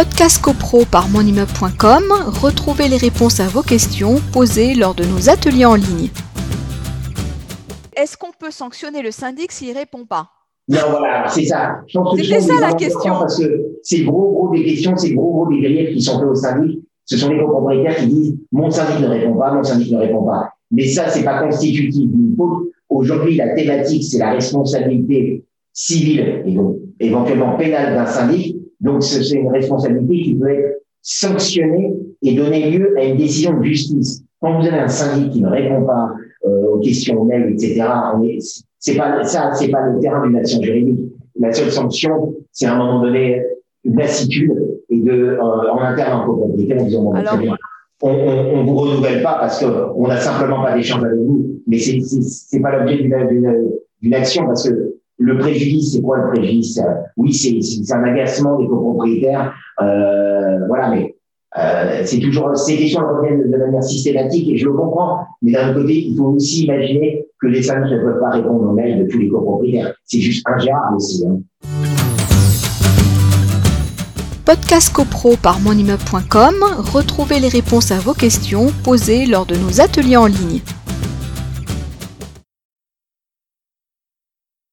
Podcast CoPro par monimmeuble.com, retrouvez les réponses à vos questions posées lors de nos ateliers en ligne. Est-ce qu'on peut sanctionner le syndic s'il répond pas? Non, voilà, c'est ça. C'était ça la question. Parce que c'est gros, gros des questions, c'est gros, gros des griefs qui sont faits au syndic. Ce sont les copropriétaires qui disent mon syndic ne répond pas, mon syndic ne répond pas. Mais ça, c'est pas constitutif d'une faute. Aujourd'hui, la thématique, c'est la responsabilité civile et donc éventuellement pénale d'un syndic. Donc, c'est une responsabilité qui peut être sanctionnée et donner lieu à une décision de justice. Quand vous avez un syndic qui ne répond pas euh, aux questions mail, etc., c'est pas ça, c'est pas le terrain d'une action juridique. La seule sanction, c'est à un moment donné une lassitude et de euh, en interne en copropriété en disant bon, très bien, on, on, on, vous renouvelle pas parce que on n'a simplement pas d'échange avec vous, mais c'est c'est pas l'objet d'une action parce que le préjudice, c'est quoi le préjudice? Oui, c'est un agacement des copropriétaires, euh, voilà, mais euh, c'est toujours ces questions reviennent de, manière systématique et je le comprends. Mais d'un côté, il faut aussi imaginer que les femmes ne peuvent pas répondre aux mails de tous les copropriétaires. C'est juste ingérable aussi. Hein. Podcast CoPro par monimmeuble.com, retrouvez les réponses à vos questions posées lors de nos ateliers en ligne.